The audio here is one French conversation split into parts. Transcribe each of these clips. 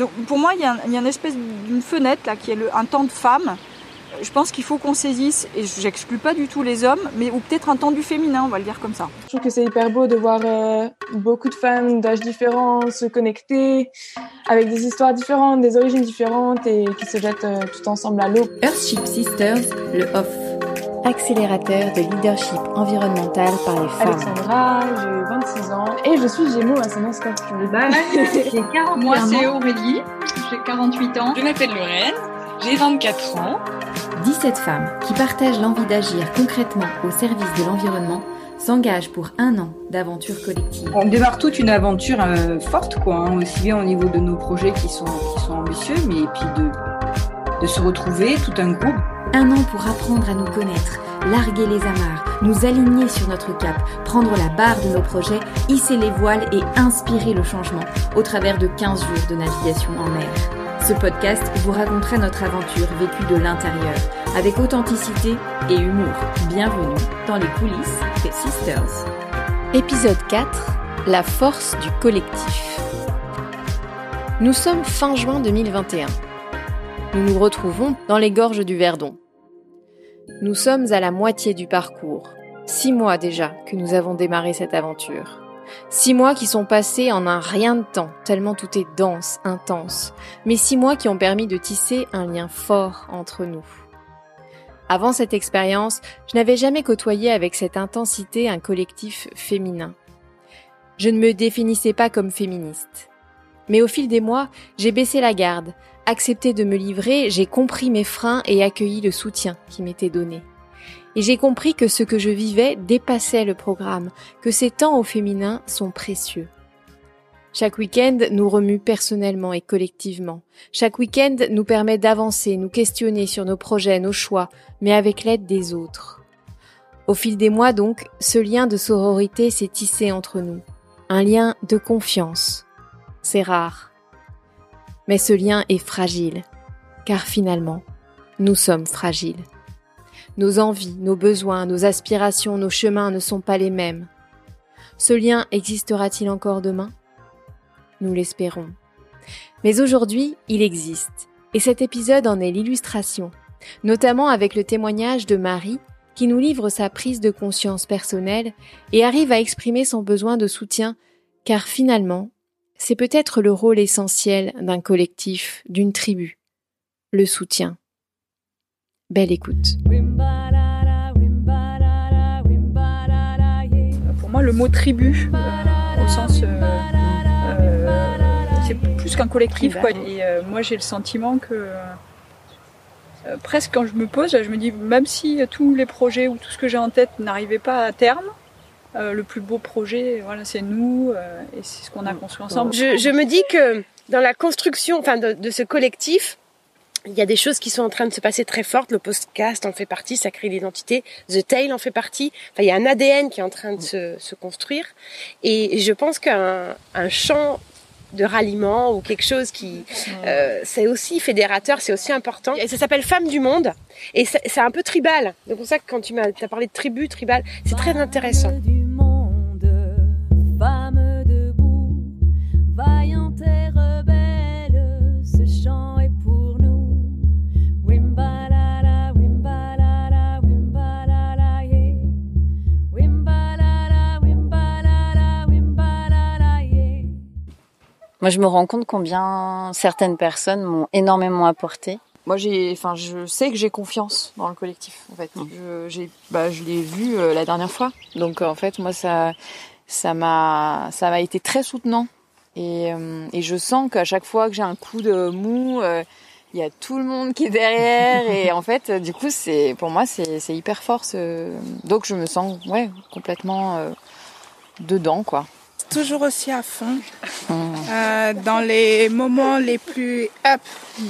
Donc pour moi, il y a, il y a une espèce d'une fenêtre là qui est le, un temps de femme. Je pense qu'il faut qu'on saisisse, et j'exclus pas du tout les hommes, mais ou peut-être un temps du féminin, on va le dire comme ça. Je trouve que c'est hyper beau de voir euh, beaucoup de femmes d'âges différents se connecter avec des histoires différentes, des origines différentes et qui se jettent euh, tout ensemble à l'eau. Earthship Sisters, le off. Accélérateur de leadership environnemental par les femmes. Alexandra, j'ai 26 ans et je suis Gémeaux ascendant scorpion. J'ai 40 Moi, c'est Aurélie, j'ai 48 ans. Je m'appelle Lorraine, j'ai 24 ans. 17 femmes qui partagent l'envie d'agir concrètement au service de l'environnement s'engagent pour un an d'aventure collective. On démarre toute une aventure euh, forte, quoi, hein, aussi bien au niveau de nos projets qui sont, qui sont ambitieux, mais puis de, de se retrouver, tout un groupe. Un an pour apprendre à nous connaître, larguer les amarres, nous aligner sur notre cap, prendre la barre de nos projets, hisser les voiles et inspirer le changement au travers de 15 jours de navigation en mer. Ce podcast vous racontera notre aventure vécue de l'intérieur, avec authenticité et humour. Bienvenue dans les coulisses des Sisters. Épisode 4 La force du collectif. Nous sommes fin juin 2021. Nous nous retrouvons dans les gorges du Verdon. Nous sommes à la moitié du parcours. Six mois déjà que nous avons démarré cette aventure. Six mois qui sont passés en un rien de temps, tellement tout est dense, intense, mais six mois qui ont permis de tisser un lien fort entre nous. Avant cette expérience, je n'avais jamais côtoyé avec cette intensité un collectif féminin. Je ne me définissais pas comme féministe. Mais au fil des mois, j'ai baissé la garde, accepté de me livrer, j'ai compris mes freins et accueilli le soutien qui m'était donné. Et j'ai compris que ce que je vivais dépassait le programme, que ces temps au féminin sont précieux. Chaque week-end nous remue personnellement et collectivement. Chaque week-end nous permet d'avancer, nous questionner sur nos projets, nos choix, mais avec l'aide des autres. Au fil des mois donc, ce lien de sororité s'est tissé entre nous. Un lien de confiance. C'est rare. Mais ce lien est fragile, car finalement, nous sommes fragiles. Nos envies, nos besoins, nos aspirations, nos chemins ne sont pas les mêmes. Ce lien existera-t-il encore demain? Nous l'espérons. Mais aujourd'hui, il existe, et cet épisode en est l'illustration, notamment avec le témoignage de Marie, qui nous livre sa prise de conscience personnelle et arrive à exprimer son besoin de soutien, car finalement, c'est peut-être le rôle essentiel d'un collectif, d'une tribu, le soutien. Belle écoute. Pour moi, le mot tribu, euh, au sens. euh, euh, c'est plus qu'un collectif, quoi. Et moi, j'ai le sentiment que. presque quand je me pose, je me dis, même si tous les projets ou tout ce que j'ai en tête n'arrivait pas à terme, euh, le plus beau projet, voilà, c'est nous euh, et c'est ce qu'on a construit ensemble. Je, je me dis que dans la construction, enfin de, de ce collectif, il y a des choses qui sont en train de se passer très fortes. Le podcast en fait partie, ça crée l'identité. The Tail en fait partie. Enfin, il y a un ADN qui est en train de se, se construire. Et je pense qu'un un champ de ralliement ou quelque chose qui euh, c'est aussi fédérateur, c'est aussi important. Et ça s'appelle Femmes du Monde et c'est c'est un peu tribal. Donc c'est pour ça que quand tu m'as as parlé de tribu, tribal, c'est très intéressant. Moi, je me rends compte combien certaines personnes m'ont énormément apporté. Moi, j'ai, enfin, je sais que j'ai confiance dans le collectif. En fait, je, j'ai, bah, je l'ai vu euh, la dernière fois. Donc, euh, en fait, moi, ça, ça m'a, ça m'a été très soutenant. Et, euh, et je sens qu'à chaque fois que j'ai un coup de mou, euh, il y a tout le monde qui est derrière. et en fait, du coup, c'est, pour moi, c'est, c'est hyper fort. ce- Donc, je me sens, ouais, complètement euh, dedans, quoi. toujours aussi à fond. Euh, dans les moments les plus up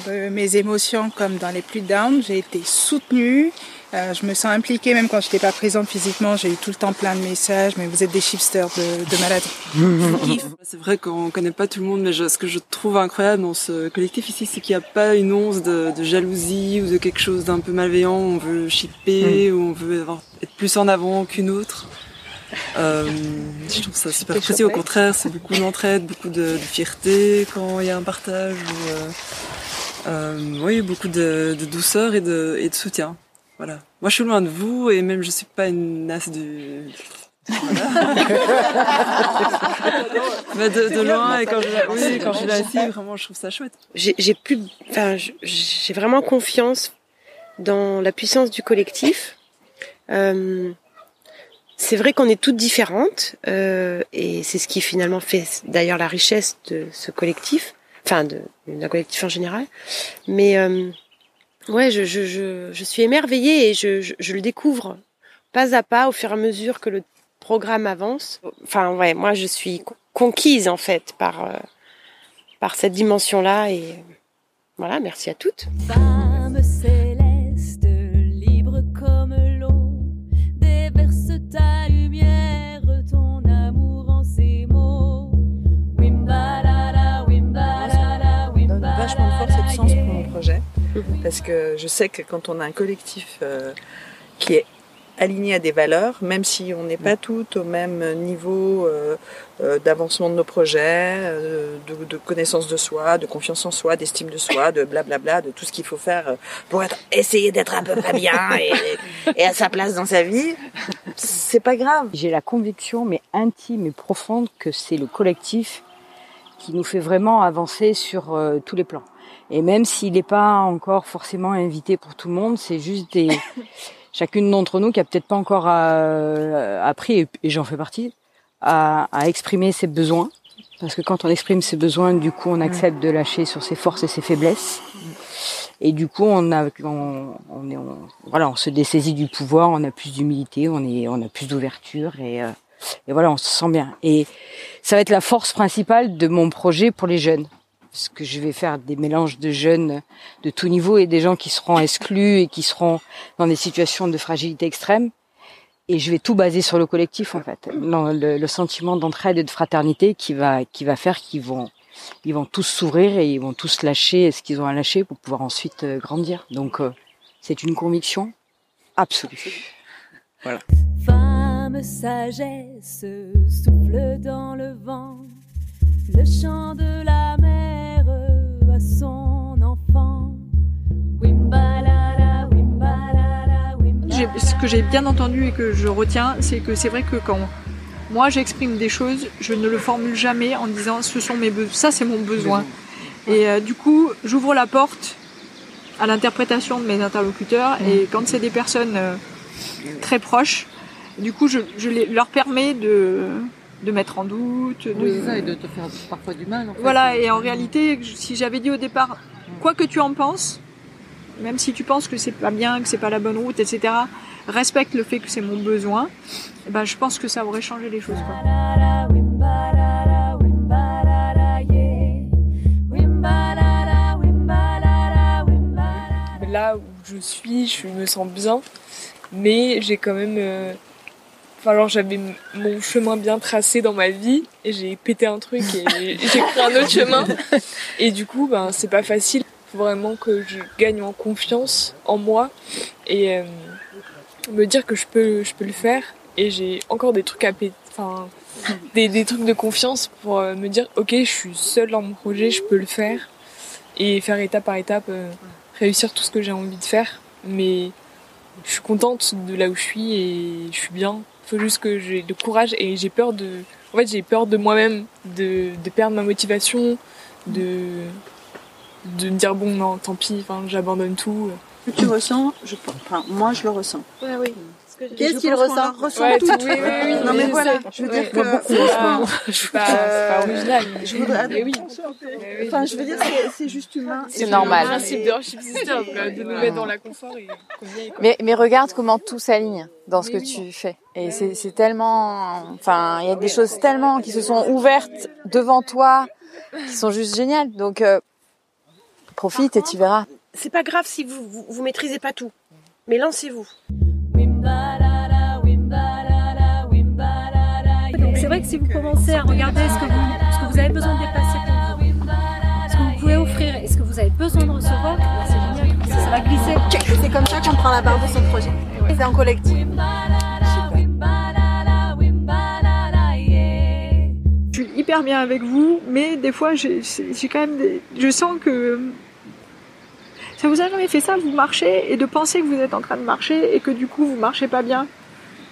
de mes émotions comme dans les plus down, j'ai été soutenue. Euh, je me sens impliquée même quand je n'étais pas présente physiquement. J'ai eu tout le temps plein de messages. Mais vous êtes des shipsters de, de malades. C'est vrai qu'on connaît pas tout le monde, mais je- ce que je trouve incroyable dans ce collectif ici, c'est qu'il n'y a pas une once de, de jalousie ou de quelque chose d'un peu malveillant. On veut shipper ou on veut avoir, être plus en avant qu'une autre. Euh, je trouve ça super précieux. Au contraire, c'est beaucoup d'entraide, beaucoup de, de fierté quand il y a un partage. ou, euh, euh, oui, beaucoup de, de douceur et de, et de soutien. Voilà. Moi, je suis loin de vous et même je suis pas une as du. Mais de, de loin et quand je, la- oui, quand je l'ai assis, vraiment, je trouve ça chouette. j'ai j'ai plus, enfin, je- j'ai vraiment confiance dans la puissance du collectif. Euh, c'est vrai qu'on est toutes différentes euh, et c'est ce qui finalement fait d'ailleurs la richesse de ce collectif, enfin d'un collectif en général. Mais euh, ouais, je, je, je, je suis émerveillée et je, je, le découvre pas à pas au fur et à mesure que le programme avance. Enfin ouais, moi je suis con- conquise en fait par euh, par cette dimension-là et euh, voilà, merci à toutes. Parce que je sais que quand on a un collectif euh, qui est aligné à des valeurs, même si on n'est pas toutes au même niveau euh, euh, d'avancement de nos projets, de, connaissance de soi, de confiance en soi, d'estime de soi, de blablabla, de tout ce qu'il faut faire pour essayer d'être à peu près bien et, et à sa place dans sa vie, c'est pas grave. J'ai la conviction, mais intime et profonde, que c'est le collectif qui nous fait vraiment avancer sur tous les plans. Et même s'il n'est pas encore forcément invité pour tout le monde, c'est juste des chacune d'entre nous qui a peut-être pas encore euh, appris, et, j'en fais partie, à, à exprimer ses besoins. Parce que quand on exprime ses besoins, du coup, on accepte de lâcher sur ses forces et ses faiblesses. Et du coup, on a, on, on est, on- voilà, on se dessaisit du pouvoir, on a plus d'humilité, on est, on a plus d'ouverture et, euh, et voilà, on se sent bien. Et ça va être la force principale de mon projet pour les jeunes. Parce que je vais faire des mélanges de jeunes de tout niveau et des gens qui seront exclus et qui seront dans des situations de fragilité extrême. Et je vais tout baser sur le collectif, en fait. Non, Le, le sentiment d'entraide et de fraternité qui va, qui va faire qu'ils vont, ils vont tous s'ouvrir et ils vont tous lâcher ce qu'ils ont à lâcher pour pouvoir ensuite euh, grandir. Donc, euh, c'est une conviction absolue. Voilà. Femme sagesse, souffle dans le vent, le chant de Ce que j'ai bien entendu et que je retiens, c'est que c'est vrai que quand moi j'exprime des choses, je ne le formule jamais en disant ce sont mes besoins, ça c'est mon besoin. Et euh, du coup, j'ouvre la porte à l'interprétation de mes interlocuteurs et quand c'est des personnes euh, très proches, du coup je, je les- leur permets de, de mettre en doute, de, Oui, ça, et de te faire parfois du mal. En fait. voilà, et en réalité, si j'avais dit au départ, quoi que tu en penses, même si tu penses que c'est pas bien, que c'est pas la bonne route, etc., respecte le fait que c'est mon besoin, eh ben, je pense que ça aurait changé les choses. Quoi. Là où je suis, je me sens bien, mais j'ai quand même. euh, Enfin, alors j'avais m- mon chemin bien tracé dans ma vie et j'ai pété un truc et j'ai pris un autre chemin. Et du coup, ben, c'est pas facile. Faut vraiment que je gagne en confiance en moi et euh, me dire que je peux, je peux le faire. Et j'ai encore des trucs à péter, enfin, des, des trucs de confiance pour euh, me dire, ok, je suis seule dans mon projet, je peux le faire et faire étape par étape, euh, réussir tout ce que j'ai envie de faire. Mais je suis contente de là où je suis et je suis bien. Faut juste que j'ai le courage et j'ai peur de, en fait, j'ai peur de moi-même, de, de perdre ma motivation, de, de me dire bon non, tant pis, enfin, j'abandonne tout. Que tu ressens, je, enfin, moi je le ressens. Ouais, oui. Qu'est-ce qu'il ressent ressent Ouais, tout. oui, oui, oui, non mais je voilà, je veux Ouais. dire que euh, franchement. Pas- c'est pas original, mais- Je voudrais, mais oui. Enfin, je veux dire, c'est- juste humain. C'est normal. Le principe de nous mettre dans la confort et. Mais, mais regarde comment tout s'aligne dans ce que tu fais. Et c'est c'est tellement, enfin, il y a des choses tellement qui se sont ouvertes devant toi, qui sont juste géniales. Donc, euh, profite et tu verras. C'est pas grave si vous, vous, vous maîtrisez pas tout. Mais lancez-vous. Donc c'est vrai que si vous commencez à regarder ce que vous, ce que vous avez besoin de dépasser pour vous, ce que vous pouvez offrir et ce que vous avez besoin de recevoir, c'est génial. Ça, ça va glisser. C'est comme ça qu'on prend la barre de son projet. C'est en collectif. Wimbalala, wimbalala. hyper bien avec vous, mais des fois, j'ai j'ai quand même, des- je sens que ça vous a jamais fait ça, vous marchez et de penser que vous êtes en train de marcher et que du coup vous marchez pas bien?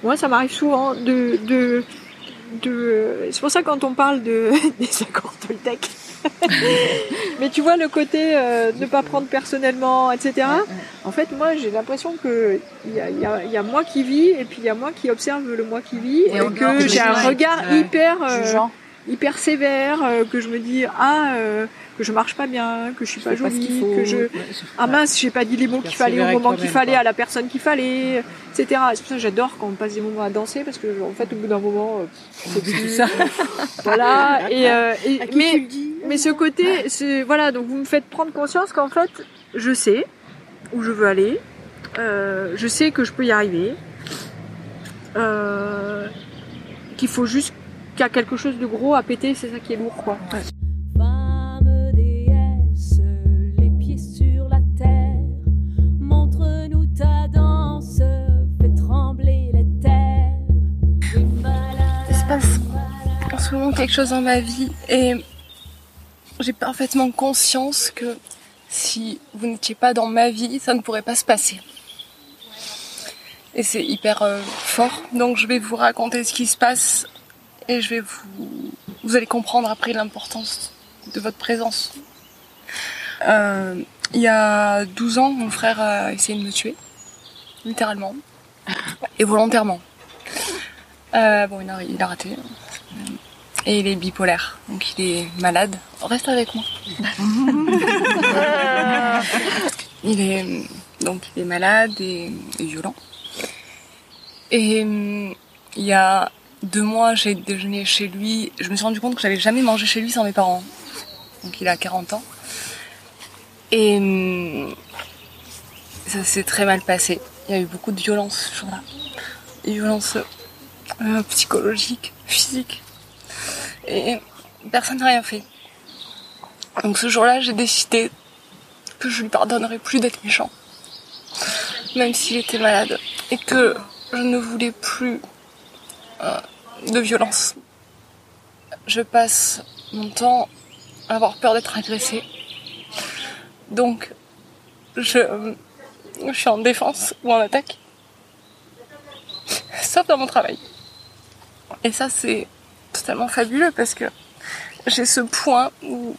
Moi, ça m'arrive souvent de, de, de. C'est pour ça quand on parle de des accords Toltec. Mais tu vois le côté euh, ne pas prendre personnellement, etc. En fait, moi, j'ai l'impression que il y a, il y, a, il y a moi qui vis et puis il y a moi qui observe le moi qui vit Et que j'ai un regard Ouais. hyper euh, hyper sévère, euh, que je me dis ah euh, que je marche pas bien, que je suis pas jolie, que je Ouais, ah mince j'ai pas dit les mots qu'il fallait au moment qu'il fallait à la personne qu'il fallait, etc. C'est pour ça que j'adore quand on passe des moments à danser parce que en fait au bout d'un moment euh, c'est plus ça. voilà et, euh, et- mais mais ce côté c'est voilà donc vous me faites prendre conscience qu'en fait je sais où je veux aller, euh, je sais que je peux y arriver, euh, qu'il faut juste qu'il y a quelque chose de gros à péter, c'est ça qui est lourd quoi. Ouais. Quelque chose dans ma vie et j'ai parfaitement conscience que si vous n'étiez pas dans ma vie, ça ne pourrait pas se passer. Et c'est hyper euh, fort, donc je vais vous raconter ce qui se passe et je vais vous... Vous allez comprendre après l'importance de votre présence. Euh, il y a 12 ans, mon frère a essayé de me tuer, littéralement, et volontairement. Euh, bon, il a raté. Et il est bipolaire, donc il est malade. Reste avec moi. il est donc il est malade et, et violent. Et il y a deux mois, j'ai déjeuné chez lui. Je me suis rendu compte que j'avais jamais mangé chez lui sans mes parents. Donc il a 40 ans. Et ça s'est très mal passé. Il y a eu beaucoup de violence ce jour-là. Des violences euh, psychologiques, physiques. Et personne n'a rien fait. Donc ce jour-là, j'ai décidé que je lui pardonnerais plus d'être méchant. Même s'il était malade. Et que je ne voulais plus euh, de violence. Je passe mon temps à avoir peur d'être agressée. Donc, je, je suis en défense ou en attaque. Sauf dans mon travail. Et ça, c'est totalement fabuleux parce que j'ai ce point où,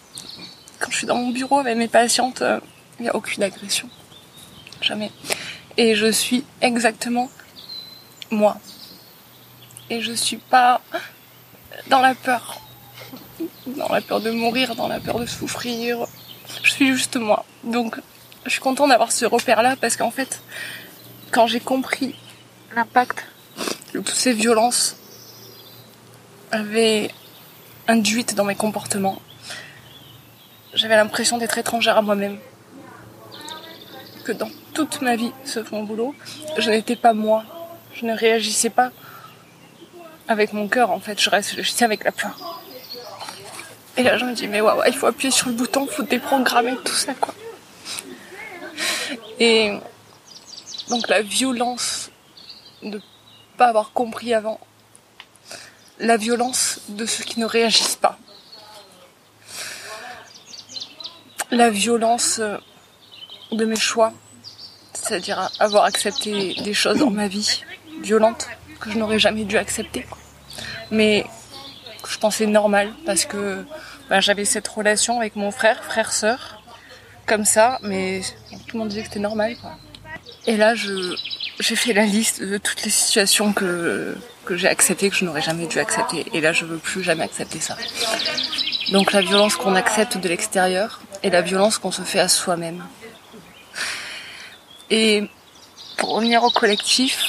quand je suis dans mon bureau avec mes patientes, euh, il n'y a aucune agression. Jamais. Et je suis exactement moi. Et je suis pas dans la peur. Dans la peur de mourir, dans la peur de souffrir. Je suis juste moi. Donc, je suis contente d'avoir ce repère-là parce qu'en fait, quand j'ai compris l'impact que toutes ces violences avaient induite dans mes comportements, j'avais l'impression d'être étrangère à moi-même. Que dans toute ma vie, sauf mon boulot, je n'étais pas moi. Je ne réagissais pas avec mon cœur, en fait. Je réagissais avec la peur. Et là, je me dis, mais ouais, il faut appuyer sur le bouton, il faut déprogrammer tout ça, quoi. Et donc la violence de pas avoir compris avant, la violence de ceux qui ne réagissent pas, la violence euh, de mes choix, c'est-à-dire avoir accepté des choses dans ma vie violentes que je n'aurais jamais dû accepter, mais que je pensais normal parce que ben, j'avais cette relation avec mon frère, frère-sœur, comme ça, mais tout le monde disait que c'était normal. Et là, je, j'ai fait la liste de toutes les situations que, que j'ai acceptées, que je n'aurais jamais dû accepter. Et là, je veux plus jamais accepter ça. Donc la violence qu'on accepte de l'extérieur et la violence qu'on se fait à soi-même. Et pour revenir au collectif,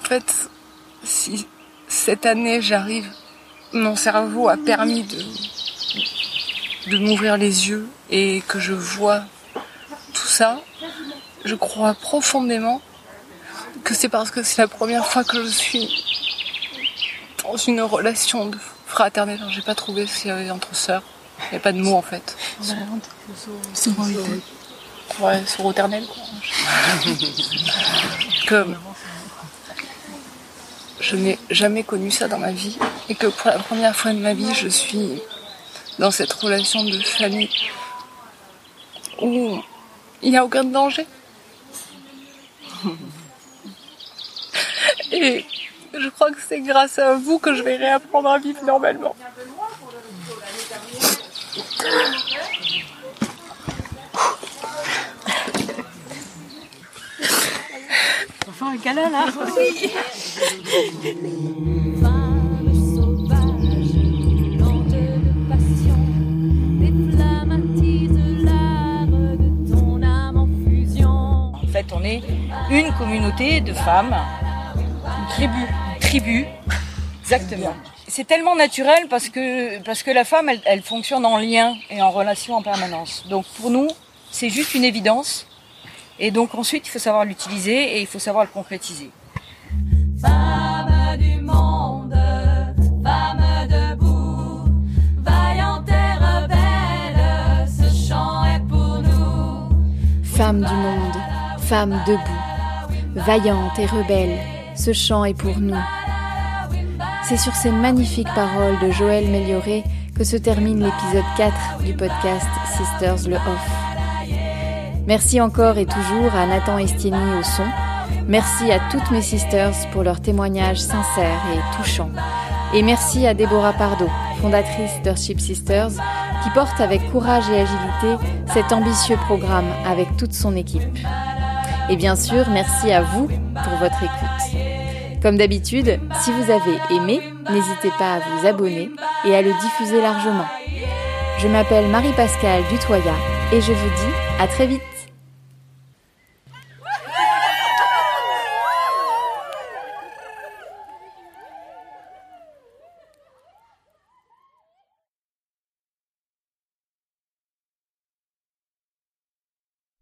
en fait, si cette année j'arrive, mon cerveau a permis de, de m'ouvrir les yeux et que je vois tout ça, je crois profondément que c'est parce que c'est la première fois que je suis dans une relation de fraternelle. J'ai pas trouvé s'il y avait entre sœurs. Il n'y a pas de mot en fait. Sororité. Ouais, soroternelle quoi. que je n'ai jamais connu ça dans ma vie Et que pour la première fois de ma vie, je suis dans cette relation de famille où il n'y a aucun danger. Et je crois que c'est grâce à vous que je vais réapprendre à vivre normalement. Enfin, un câlin là Oui. En fait, on est une communauté de femmes, tribu, une tribu, exactement. C'est tellement naturel parce que parce que la femme, elle, elle fonctionne en lien et en relation en permanence. Donc pour nous, c'est juste une évidence. Et donc ensuite, il faut savoir l'utiliser et il faut savoir le concrétiser. Femme du monde, femme debout, vaillante et rebelle, ce chant est pour nous. Femme du monde, femme debout, vaillante et rebelle, ce chant est pour nous. C'est sur ces magnifiques paroles de Joël Mélioré que se termine l'épisode 4 du podcast Sisters Le Off. Merci encore et toujours à Nathan Estienne au son. Merci à toutes mes sisters pour leurs témoignages sincères et touchants. Et merci à Déborah Pardo, fondatrice d'Earthship Sisters, qui porte avec courage et agilité cet ambitieux programme avec toute son équipe. Et bien sûr, merci à vous pour votre écoute. Comme d'habitude, si vous avez aimé, n'hésitez pas à vous abonner et à le diffuser largement. Je m'appelle Marie-Pascale Dutoya et je vous dis à très vite